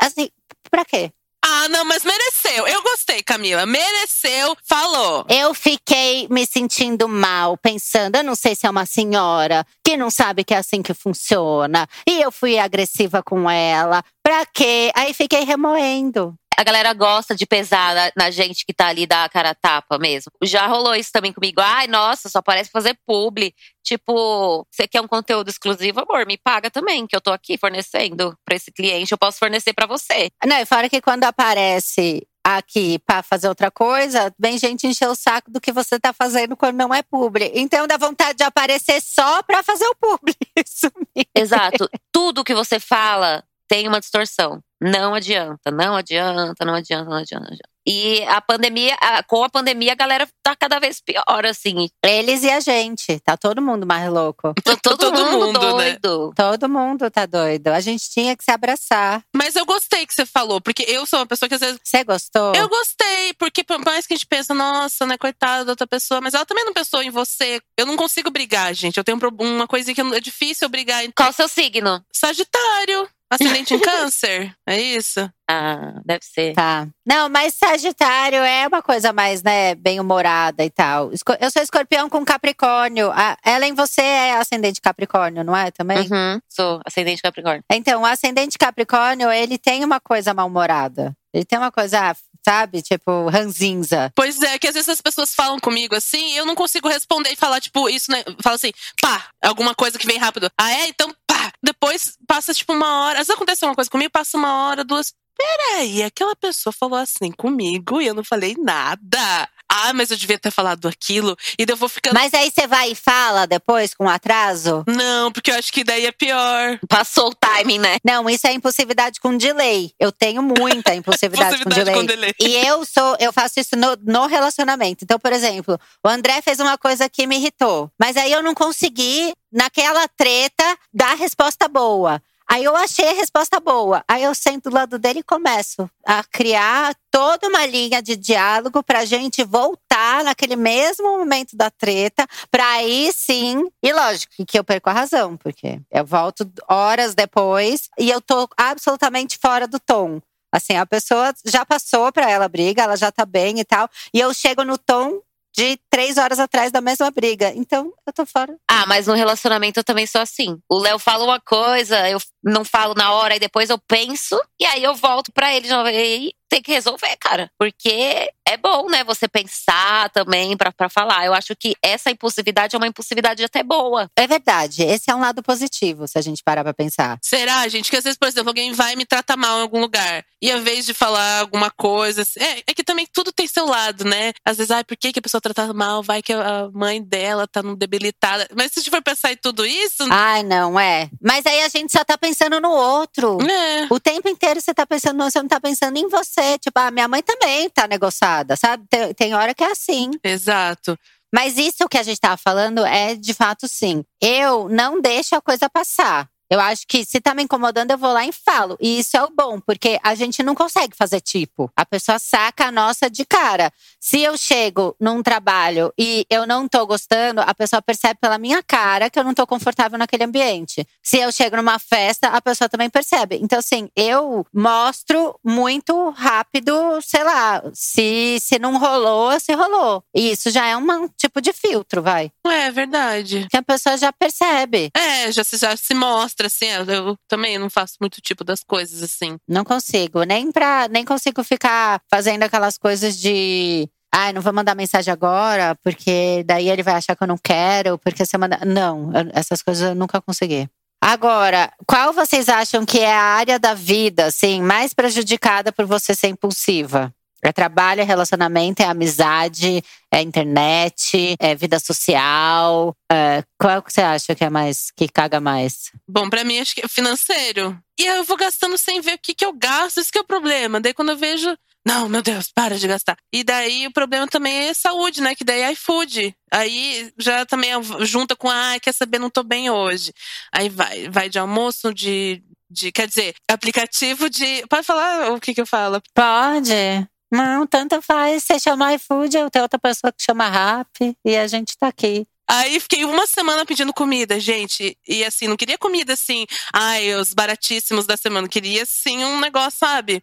Assim, pra quê? Ah, não, mas mereceu. Eu gostei, Camila. Mereceu. Falou. Eu fiquei me sentindo mal, pensando, eu não sei se é uma senhora que não sabe que é assim que funciona. E eu fui agressiva com ela. Pra quê? Aí fiquei remoendo. A galera gosta de pesar na, na gente que tá ali da cara a tapa mesmo. Já rolou isso também comigo. Ai, nossa, só parece fazer publi. Tipo, você quer um conteúdo exclusivo, amor? Me paga também, que eu tô aqui fornecendo pra esse cliente. Eu posso fornecer pra você. Não, e fora que quando aparece aqui pra fazer outra coisa, vem gente encher o saco do que você tá fazendo quando não é publi. Então dá vontade de aparecer só pra fazer o publi. Isso mesmo. Exato. Tudo que você fala tem uma distorção. Não adianta, não adianta, não adianta, não adianta. Não adianta. E a pandemia, a- com a pandemia, a galera tá cada vez pior, assim. Eles e a gente. Tá todo mundo mais louco. Tô todo, Todo mundo, mundo, né? doido. Todo mundo tá doido. A gente tinha que se abraçar. Mas eu gostei que você falou, porque eu sou uma pessoa que às vezes. Você gostou? Eu gostei, porque por mais que a gente pensa, nossa, né, coitada da outra pessoa, mas ela também não pensou em você. Eu não consigo brigar, gente. Eu tenho um uma coisa que é difícil eu brigar. Qual o seu signo? Sagitário, ascendente em câncer. É isso? Ah, deve ser. Tá. Não, mas Sagitário é uma coisa mais, né, bem-humorada e tal. Eu sou escorpião com Capricórnio. A Ellen, você é ascendente Capricórnio, não é também? Uhum, sou ascendente Capricórnio. Então, o ascendente Capricórnio, ele tem uma coisa mal-humorada. Ele tem uma coisa, sabe, tipo, ranzinza. Pois é, que às vezes as pessoas falam comigo assim, e eu não consigo responder e falar, tipo, isso, né? Fala assim, pá, alguma coisa que vem rápido. Ah, é? Então, Depois passa, tipo, uma hora. Às vezes acontece uma coisa comigo, passa uma hora, duas. Peraí, aquela pessoa falou assim comigo e eu não falei nada. Ah, mas eu devia ter falado aquilo. E daí eu vou ficando. Mas aí você vai e fala depois, com atraso? Não, porque eu acho que daí é pior. Passou o timing, né? Não, isso é impulsividade com delay. Eu tenho muita impulsividade, com delay. com delay. E eu sou, eu faço isso no, no relacionamento. Então, por exemplo, o André fez uma coisa que me irritou. Mas aí eu não consegui, naquela treta, dar a resposta boa. Aí eu achei a resposta boa. Aí eu sento do lado dele e começo a criar toda uma linha de diálogo pra gente voltar naquele mesmo momento da treta, pra aí sim. E lógico que eu perco a razão, porque eu volto horas depois e eu tô absolutamente fora do tom. Assim, a pessoa já passou pra ela a briga, ela já tá bem e tal. E eu chego no tom de três horas atrás da mesma briga. Então, eu tô fora. Ah, mas no relacionamento eu também sou assim. O Léo fala uma coisa, eu não falo na hora, e depois eu penso, e aí eu volto pra ele de novo. E tem que resolver, cara. Porque é bom, né? Você pensar também pra, pra falar. Eu acho que essa impulsividade é uma impulsividade até boa. É verdade. Esse é um lado positivo, se a gente parar pra pensar. Será, gente? Que às vezes, por exemplo, alguém vai me tratar mal em algum lugar. E ao invés de falar alguma coisa. assim- É, é que também tudo tem seu lado, né? Às vezes, ai, por que, que a pessoa trata mal? Vai que a mãe dela tá num debilitada. Mas se a gente for pensar em tudo isso. Ai, não, é. Mas aí a gente só tá pensando no outro. É. O tempo inteiro você tá pensando, no- você não tá pensando em você. Tipo, a minha mãe também tá negociada, sabe? Tem, tem hora que é assim. Exato. Mas isso que a gente tava falando é de fato sim. Eu não deixo a coisa passar. Eu acho que se tá me incomodando, eu vou lá e falo. E isso é o bom, porque a gente não consegue fazer tipo. A pessoa saca a nossa de cara. Se eu chego num trabalho e eu não tô gostando, a pessoa percebe pela minha cara que eu não tô confortável naquele ambiente. Se eu chego numa festa, a pessoa também percebe. Então, assim, eu mostro muito rápido, sei lá, se, se não rolou, se rolou. E isso já é um tipo de filtro, vai. É verdade. Que a pessoa já percebe. É, já já se mostra, assim. Eu, também não faço muito tipo das coisas, assim. Não consigo. Nem pra. Nem consigo ficar fazendo aquelas coisas de. Ai, não vou mandar mensagem agora, porque daí ele vai achar que eu não quero, porque você manda. Não, essas coisas eu nunca consegui. Agora, qual vocês acham que é a área da vida, assim, mais prejudicada por você ser impulsiva? É trabalho, é relacionamento, é amizade, é internet, é vida social. é, qual que você acha que é mais, que caga mais? Bom, pra mim acho que é financeiro. E aí eu vou gastando sem ver o que, que eu gasto, isso que é o problema. Daí quando eu vejo, não, meu Deus, para de gastar. E daí o problema também é saúde, né? Que daí é iFood. Aí já também junta com, ah, quer saber, não tô bem hoje. Aí vai, vai de almoço, de, de quer dizer, aplicativo de. Pode falar o que, que eu falo? Pode. Não, tanto faz. Você chama iFood, eu tenho outra pessoa que chama Rap e a gente tá aqui. Aí fiquei uma semana pedindo comida, gente. E assim, não queria comida assim, ai, os baratíssimos da semana. Queria sim um negócio, sabe?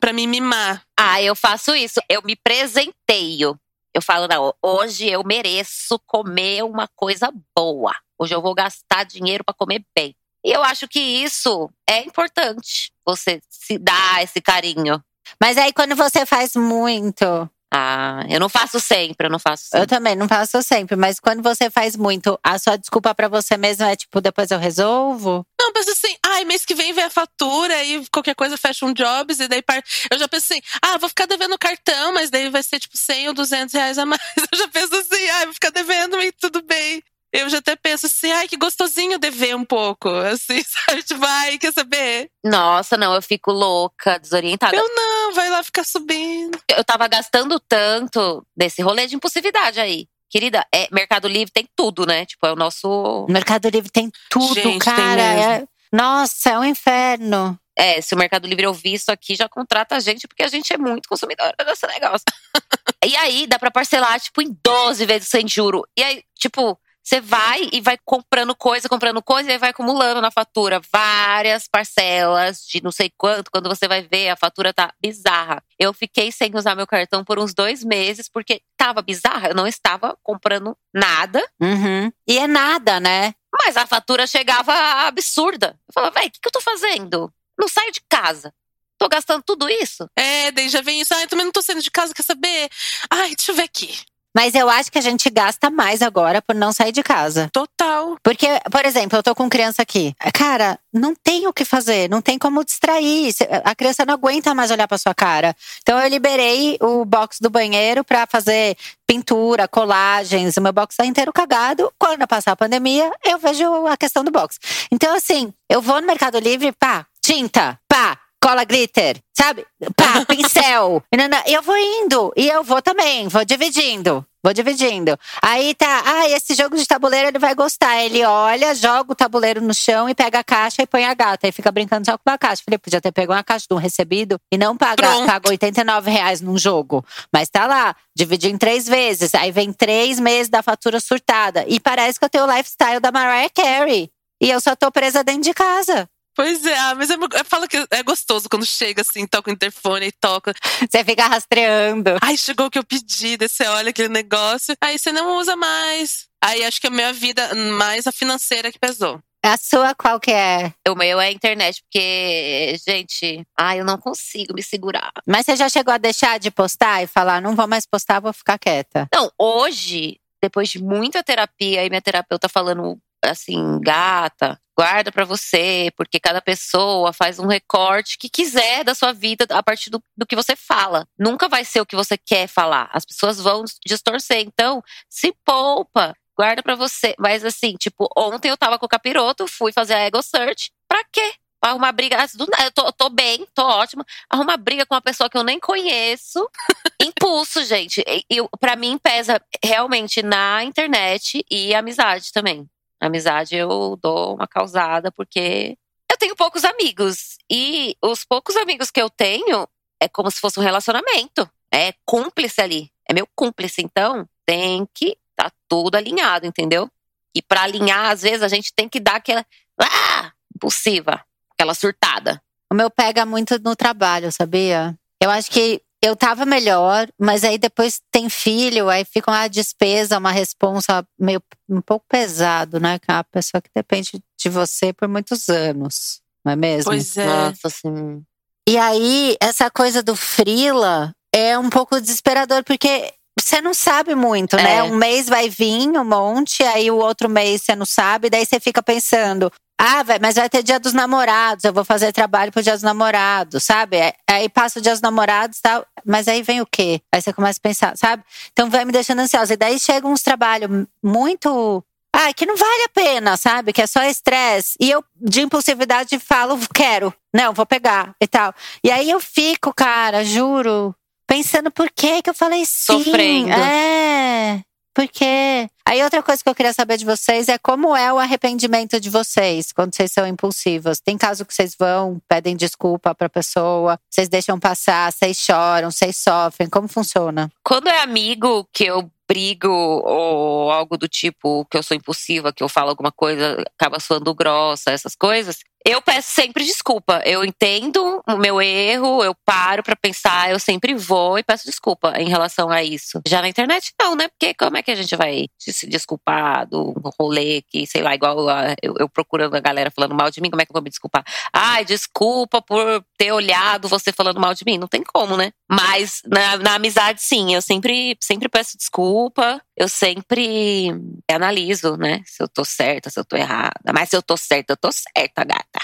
Pra me mimar. Ah, eu faço isso. Eu me presenteio. Eu falo, não, hoje eu mereço comer uma coisa boa. Hoje eu vou gastar dinheiro pra comer bem. E eu acho que isso é importante. Você se dar esse carinho. Mas aí quando você faz muito, Ah, eu não faço sempre, eu não faço eu sempre. também não faço sempre, mas quando você faz muito, a sua desculpa pra você mesmo é tipo, depois eu resolvo? Não, penso assim, ai, mês que vem vem a fatura e qualquer coisa fecha um jobs e daí par... eu já penso assim, ah, vou ficar devendo cartão, mas daí vai ser tipo 100 ou 200 reais a mais. Eu já penso assim, ai, vou ficar devendo e tudo bem. Eu já até penso assim, ai, que gostosinho dever um pouco, assim, sabe? Tipo, ai, quer saber? Nossa, não, eu fico louca, desorientada. Eu não, vai lá ficar subindo. eu tava gastando tanto desse rolê de impulsividade aí. Querida, é, Mercado Livre tem tudo, né? Tipo, é o nosso. Mercado Livre tem tudo, Gente, tem cara. mesmo. é- Nossa, é um inferno. É, se o Mercado Livre ouvir isso aqui, já contrata a gente, porque a gente é muito consumidora desse negócio. e aí, dá pra parcelar, tipo, em 12 vezes sem juro. E aí, tipo, você vai e vai comprando coisa, comprando coisa, e aí vai acumulando na fatura várias parcelas de não sei quanto. Quando você vai ver, a fatura tá bizarra. Eu fiquei sem usar meu cartão por uns dois meses, porque tava bizarra. Eu não estava comprando nada, Uhum. E é nada, né? mas a fatura chegava absurda. Eu falava, véi, o que, que eu tô fazendo? Não saio de casa. Tô gastando tudo isso? É, daí já vem isso, ai, também não tô saindo de casa, quer saber? Ai, deixa eu ver aqui. Mas eu acho que a gente gasta mais agora por não sair de casa. Total. Porque, por exemplo, eu tô com criança aqui. Cara, não tem o que fazer, não tem como distrair. A criança não aguenta mais olhar pra sua cara. Então eu liberei o box do banheiro pra fazer pintura, colagens. O meu box tá inteiro cagado. Quando passar a pandemia, eu vejo a questão do box. Então, assim, eu vou no Mercado Livre, pá, tinta, pá. Cola glitter, sabe? Pá, pincel. E. Eu vou indo. E eu vou também, vou dividindo. Vou dividindo. Aí tá, ah, esse jogo de tabuleiro ele vai gostar. Ele olha, joga o tabuleiro no chão e pega a caixa e põe a gata. Aí fica brincando só com uma caixa. Falei, podia ter pego uma caixa de um recebido e não paga, Pronto. paga 89 reais num jogo. Mas tá lá, dividi em três vezes. Aí vem três meses da fatura surtada. E parece que eu tenho o lifestyle da Mariah Carey. E eu só tô presa dentro de casa. Pois é, ah, mas é, eu falo que é gostoso quando chega assim, toca o interfone e toca. Você fica rastreando. Ai, chegou o que eu pedi, daí você olha aquele negócio, aí você não usa mais. Aí acho que a minha vida, mais a financeira que pesou. A sua qual que é? O meu é a internet, porque, gente, ai, eu não consigo me segurar. Mas você já chegou a deixar de postar e falar, não vou mais postar, vou ficar quieta. Não, hoje, depois de muita terapia, e minha terapeuta falando assim, gata, guarda pra você, porque cada pessoa faz um recorte que quiser da sua vida a partir do, do que você fala. Nunca vai ser o que você quer falar. As pessoas vão distorcer. Então, se poupa. Guarda pra você. Mas assim, tipo, ontem eu tava com o capiroto, fui fazer a ego search. Pra quê? Pra arrumar briga. Eu tô, tô bem, tô ótima. Arrumar briga com uma pessoa que eu nem conheço. Impulso, gente. E- Eu, pra mim, pesa realmente na internet e amizade também. Amizade eu dou uma causada porque eu tenho poucos amigos. E os poucos amigos que eu tenho é como se fosse um relacionamento. É cúmplice ali. É meu cúmplice. Então, tem que tá tudo alinhado, entendeu? E para alinhar, às vezes, a gente tem que dar aquela. Ah! Impulsiva. Aquela surtada. O meu pega muito no trabalho, sabia? Eu acho que eu tava melhor, mas aí depois tem filho, aí fica uma despesa, uma responsa meio um pouco pesado, né? Que é uma pessoa que depende de você por muitos anos, não é mesmo? Pois é. Nossa, assim. E aí, essa coisa do frila é um pouco desesperador, porque você não sabe muito, né? É. Um mês vai vir um monte, aí o outro mês você não sabe, daí você fica pensando. Ah, vai, mas vai ter dia dos namorados, eu vou fazer trabalho pro dia dos namorados, sabe? É, Aí passa o dia dos namorados e tal, mas aí vem o quê? Aí você começa a pensar, sabe? Então vai me deixando ansiosa. E daí chegam uns trabalhos muito. Ai, que não vale a pena, sabe? Que é só estresse. E eu, de impulsividade, falo, quero. Não, vou pegar e tal. E aí eu fico, cara, juro, pensando por que que eu falei sim. Sofrendo. É. Por quê? Aí outra coisa que eu queria saber de vocês é como é o arrependimento de vocês quando vocês são impulsivos. Tem caso que vocês vão, pedem desculpa pra pessoa, vocês deixam passar, vocês choram, vocês sofrem. Como funciona? Quando é amigo que eu brigo ou algo do tipo que eu sou impulsiva, que eu falo alguma coisa, acaba soando grossa, essas coisas, eu peço sempre desculpa. Eu entendo o meu erro, eu paro pra pensar, eu sempre vou e peço desculpa em relação a isso. Já na internet não, né? Porque como é que a gente vai se desculpar do rolê que, sei lá, igual a- eu, eu procurando a galera falando mal de mim, como é que eu vou me desculpar? Ai, desculpa por ter olhado você falando mal de mim. Não tem como, né? Mas na, na amizade, sim, eu sempre, sempre peço desculpa, eu sempre analiso, né? Se eu tô certa, se eu tô errada. Mas se eu tô certa, eu tô certa, gata.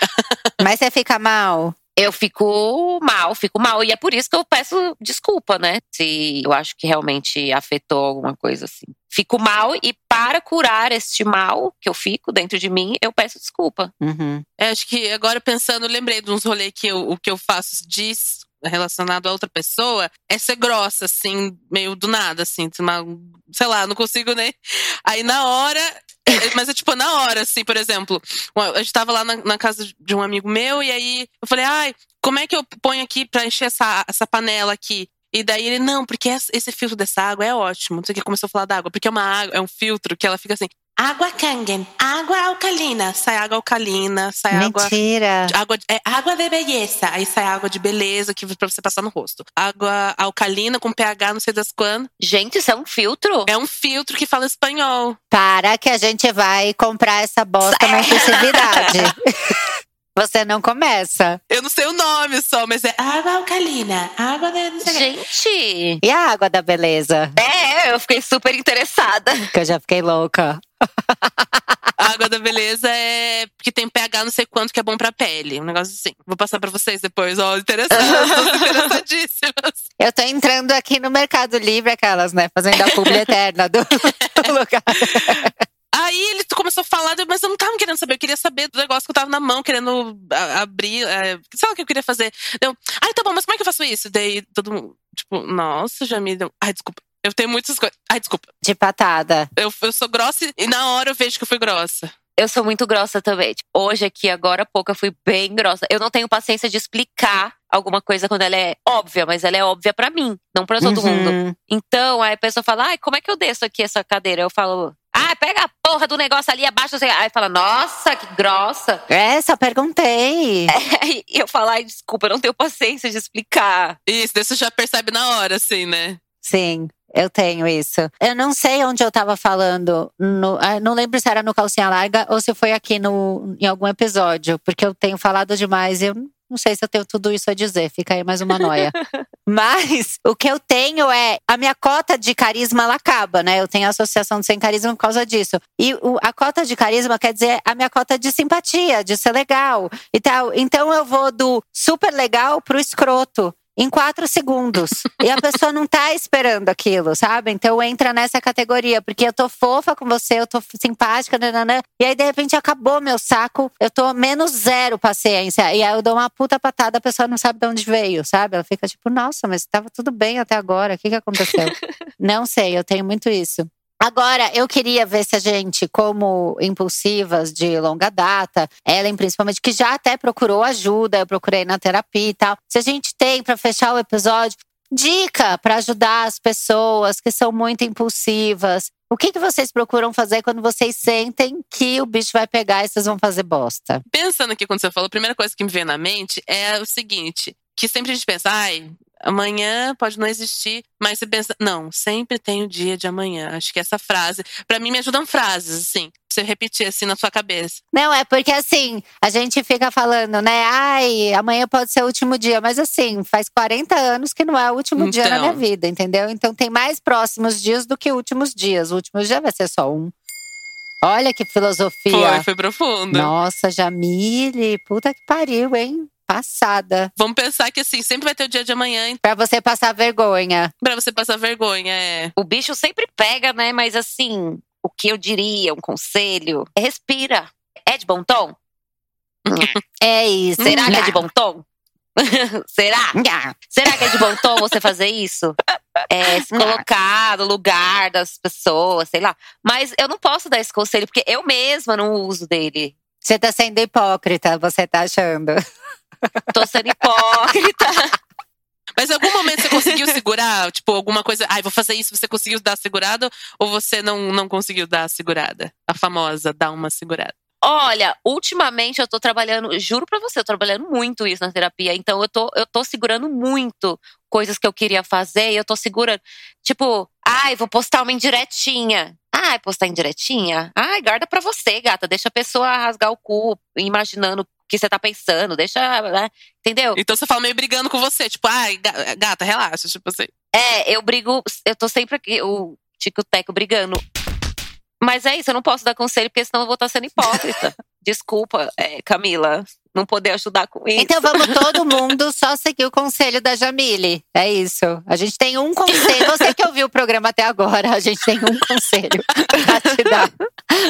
Mas você fica mal? Eu fico mal, fico mal. E é por isso que eu peço desculpa, né? Se eu acho que realmente afetou alguma coisa assim. Fico mal e para curar este mal que eu fico dentro de mim, eu peço desculpa. Uhum. É, acho que agora pensando, lembrei de uns rolês que eu, o que eu faço diz relacionado a outra pessoa é ser grossa, assim, meio do nada, assim, sei lá, não consigo nem. Aí na hora. é, Mas é tipo na hora, assim, por exemplo, a gente tava lá na, na casa de um amigo meu, e aí eu falei, ai, como é que eu ponho aqui pra encher essa, essa panela aqui? E daí ele, não, porque esse esse filtro dessa água é ótimo. Não sei o que começou a falar da água, porque é uma água, é um filtro que ela fica assim. Água Kangen, água alcalina. Sai água alcalina, sai água. Mentira. Água de, é água de beleza. Aí sai água de beleza que pra você passar no rosto. Água alcalina com pH, não sei das quando. Gente, isso é um filtro? É um filtro que fala espanhol. Para que a gente vai comprar essa bosta na impulsividade. Você não começa. Eu não sei o nome só, mas é água alcalina. Água quê. Gente. E a água da beleza? É, eu fiquei super interessada. Que eu já fiquei louca. A água da beleza é porque tem pH não sei quanto que é bom pra pele. Um negócio assim. Vou passar pra vocês depois. Ó, interessantes, interessantíssimas. Eu tô entrando aqui no Mercado Livre, aquelas, né? Fazendo a publi eterna do, do lugar. Aí ele começou a falar, mas eu não tava querendo saber, eu queria saber do negócio que eu tava na mão, querendo abrir. É, sei lá o que eu queria fazer. Deu, ai, tá bom, mas como é que eu faço isso? Daí todo mundo, tipo, nossa, Jamila. Ai, desculpa. Eu tenho muitas coisas. Ai, desculpa. De patada. Eu, eu sou grossa e na hora eu vejo que eu fui grossa. Eu sou muito grossa também. Tipo, hoje aqui, agora há pouco, eu fui bem grossa. Eu não tenho paciência de explicar alguma coisa quando ela é óbvia, mas ela é óbvia pra mim, não pra todo mundo. Uhum. Então, aí a pessoa fala, ai, como é que eu desço aqui essa cadeira? Eu falo, ah, pega a porra do negócio ali abaixo. assim. Aí fala, nossa, que grossa. É, só perguntei. Aí eu falo, ai, desculpa, eu não tenho paciência de explicar. Isso, daí você já percebe na hora, assim, né? Sim, eu tenho isso. Eu não sei onde eu tava falando. no- ah, não lembro se era no Calcinha Larga ou se foi aqui no, em algum episódio, porque eu tenho falado demais e eu não sei se eu tenho tudo isso a dizer. Fica aí mais uma noia. Mas o que eu tenho é a minha cota de carisma ela acaba, né? Eu tenho a associação de sem carisma por causa disso. E o- a cota de carisma quer dizer a minha cota de simpatia, de ser legal e tal. Então eu vou do super legal pro escroto em quatro segundos. e a pessoa não tá esperando aquilo, sabe? Então entra nessa categoria, porque eu tô fofa com você, eu tô simpática, nananã, e aí de repente acabou meu saco, eu tô menos zero paciência. E aí eu dou uma puta patada, a pessoa não sabe de onde veio, sabe? Ela fica tipo, nossa, mas tava tudo bem até agora, o que que aconteceu? não sei, eu tenho muito isso. Agora, eu queria ver se a gente, como impulsivas de longa data, Ellen principalmente, que já até procurou ajuda, eu procurei na terapia e tal, se a gente tem para fechar o episódio dica para ajudar as pessoas que são muito impulsivas. O que, que vocês procuram fazer quando vocês sentem que o bicho vai pegar e vocês vão fazer bosta? Pensando aqui quando você falou, a primeira coisa que me veio na mente é o seguinte: que sempre a gente pensa, ai, amanhã pode não existir, mas você pensa, não, sempre tem o dia de amanhã. Acho que essa frase, para mim me ajudam frases assim, pra você repetir assim na sua cabeça. Não, é porque assim, a gente fica falando, né? Ai, amanhã pode ser o último dia, mas assim, faz 40 anos que não é o último então. dia na minha então. vida, entendeu? Então tem mais próximos dias do que últimos dias. O último dia vai ser só um. Olha que filosofia. Foi, foi profundo. Nossa, Jamile, puta que pariu, hein? Passada. Vamos pensar que assim, sempre vai ter o dia de amanhã. Pra você passar vergonha. Pra você passar vergonha, é. O bicho sempre pega, né? Mas assim, o que eu diria, um conselho, é respira. É de bom tom? é isso. Será que é de bom tom? Será? Será que é de bom tom você fazer isso? É, se colocar no lugar das pessoas, sei lá. Mas eu não posso dar esse conselho, porque eu mesma não uso dele. Você tá sendo hipócrita, você tá achando. Tô sendo hipócrita. Mas em algum momento você conseguiu segurar? Tipo, alguma coisa. Ai, vou fazer isso, você conseguiu dar segurada? Ou você não, não conseguiu dar a segurada? A famosa, dar uma segurada. Olha, ultimamente eu tô trabalhando, juro pra você, eu tô trabalhando muito isso na terapia. Então eu tô, eu tô segurando muito coisas que eu queria fazer e eu tô segurando. Tipo, ai, vou postar uma indiretinha. Ai, postar indiretinha? Ai, guarda pra você, gata. Deixa a pessoa rasgar o cu, imaginando que você tá pensando, deixa, né? Entendeu? Então você fala meio brigando com você, tipo, ai, gata, relaxa, tipo assim. É, eu brigo, eu tô sempre aqui, o Tico Teco brigando. Mas é isso, eu não posso dar conselho, porque senão eu vou estar sendo hipócrita. Desculpa, é, Camila não poder ajudar com isso. Então vamos todo mundo só seguir o conselho da Jamile. É isso. A gente tem um conselho. Você que ouviu o programa até agora, a gente tem um conselho pra te dar.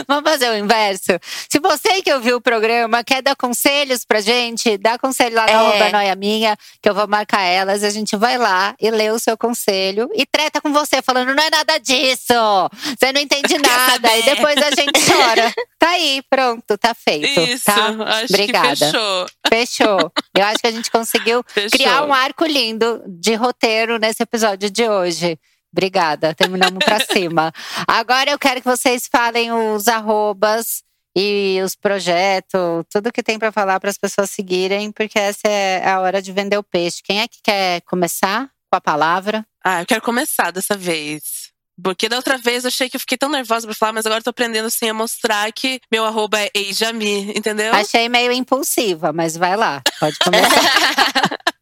Vamos fazer o inverso. Se você que ouviu o programa quer dar conselhos pra gente, dá conselho lá na é. Noia Minha, que eu vou marcar elas. A gente vai lá e lê o seu conselho e treta com você, falando: não é nada disso. Você não entende nada. E depois a gente chora. Tá aí, pronto, tá feito. Isso, tá? acho Obrigada. Fechou. Fechou. Eu acho que a gente conseguiu Fechou. criar um arco lindo de roteiro nesse episódio de hoje. Obrigada, terminamos pra cima. Agora eu quero que vocês falem os arrobas e os projetos, tudo que tem para falar para as pessoas seguirem, porque essa é a hora de vender o peixe. Quem é que quer começar com a palavra? Ah, eu quero começar dessa vez. Porque da outra vez eu achei que eu fiquei tão nervosa pra falar, mas agora eu tô aprendendo assim a mostrar que meu arroba é Eijami, entendeu? Achei meio impulsiva, mas vai lá, pode começar.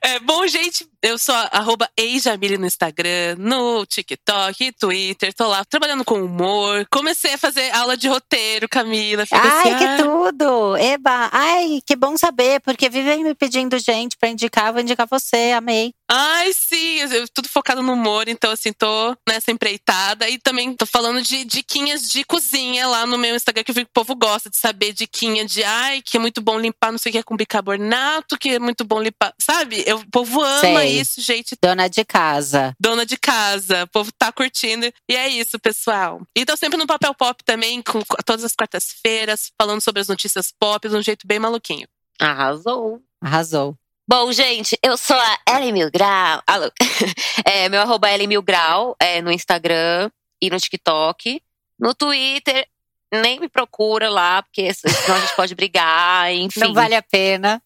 É, bom, gente, eu sou arroba eijamile no Instagram, no TikTok, Twitter, tô lá trabalhando com humor. Comecei a fazer aula de roteiro, Camila. Ai, assim, que ah. tudo! Eba, ai, que bom saber, porque vivem me pedindo gente pra indicar, vou indicar você, amei. Ai, sim, eu, tudo focado no humor, então assim, tô nessa empreitada. E também tô falando de diquinhas de cozinha lá no meu Instagram, que eu vi que o povo gosta de saber diquinha de ai, que é muito bom limpar não sei o que é com bicarbonato, que é muito bom limpar, sabe? Eu, o povo ama Sei. isso, gente. Dona de casa. Dona de casa. O povo tá curtindo. E é isso, pessoal. E tô sempre no Papel Pop também, com todas as quartas-feiras, falando sobre as notícias pop de um jeito bem maluquinho. Arrasou. Arrasou. Bom, gente, eu sou a Ellen Mil Grau. Alô. É, meu arroba é Ellen Mil Grau é no Instagram e no TikTok. No Twitter, nem me procura lá, porque senão a gente pode brigar, enfim. Não vale a pena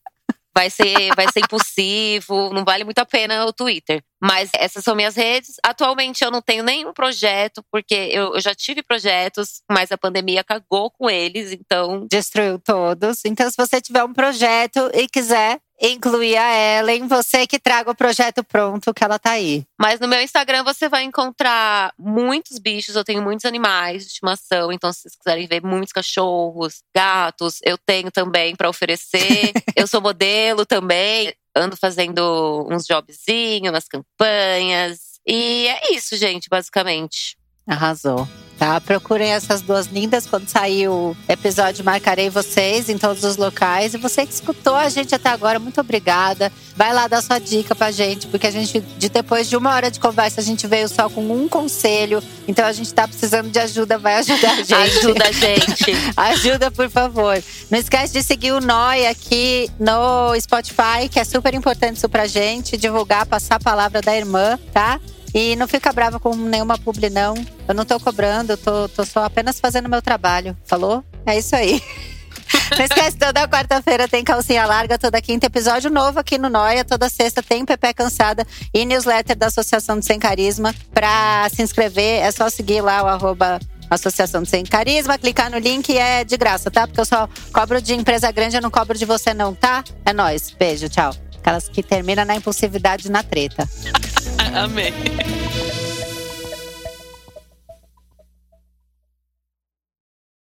vai ser, vai ser impulsivo, não vale muito a pena o Twitter. Mas essas são minhas redes. Atualmente eu não tenho nenhum projeto, porque eu, eu já tive projetos, mas a pandemia cagou com eles, então. Destruiu todos. Então, se você tiver um projeto e quiser incluir a Ellen, você que traga o projeto pronto, que ela tá aí. Mas no meu Instagram você vai encontrar muitos bichos, eu tenho muitos animais de estimação, então se vocês quiserem ver muitos cachorros, gatos, eu tenho também para oferecer. eu sou modelo também, ando fazendo uns jobzinhos, umas campanhas. E é isso, gente, basicamente. Arrasou. Tá, procurem essas duas lindas. Quando sair o episódio, marcarei vocês em todos os locais. E você que escutou a gente até agora, muito obrigada. Vai lá dar sua dica pra gente, porque a gente, de depois de uma hora de conversa, a gente veio só com um conselho. Então a gente tá precisando de ajuda, vai ajudar a gente. Ajuda a gente. ajuda, por favor. Não esquece de seguir o Noi aqui no Spotify, que é super importante isso pra gente. Divulgar, passar a palavra da irmã, tá? E não fica brava com nenhuma publi, não. Eu não tô cobrando, eu tô, tô só apenas fazendo meu trabalho. Falou? É isso aí. Não esquece, toda quarta-feira tem calcinha larga, toda quinta episódio novo aqui no Noia, toda sexta tem Pepe Cansada e newsletter da Associação do Sem Carisma. Pra se inscrever, é só seguir lá o arroba Associação do Sem Carisma, clicar no link e é de graça, tá? Porque eu só cobro de empresa grande, eu não cobro de você não, tá? É nóis. Beijo, tchau. Aquelas que terminam na impulsividade na treta. Amém.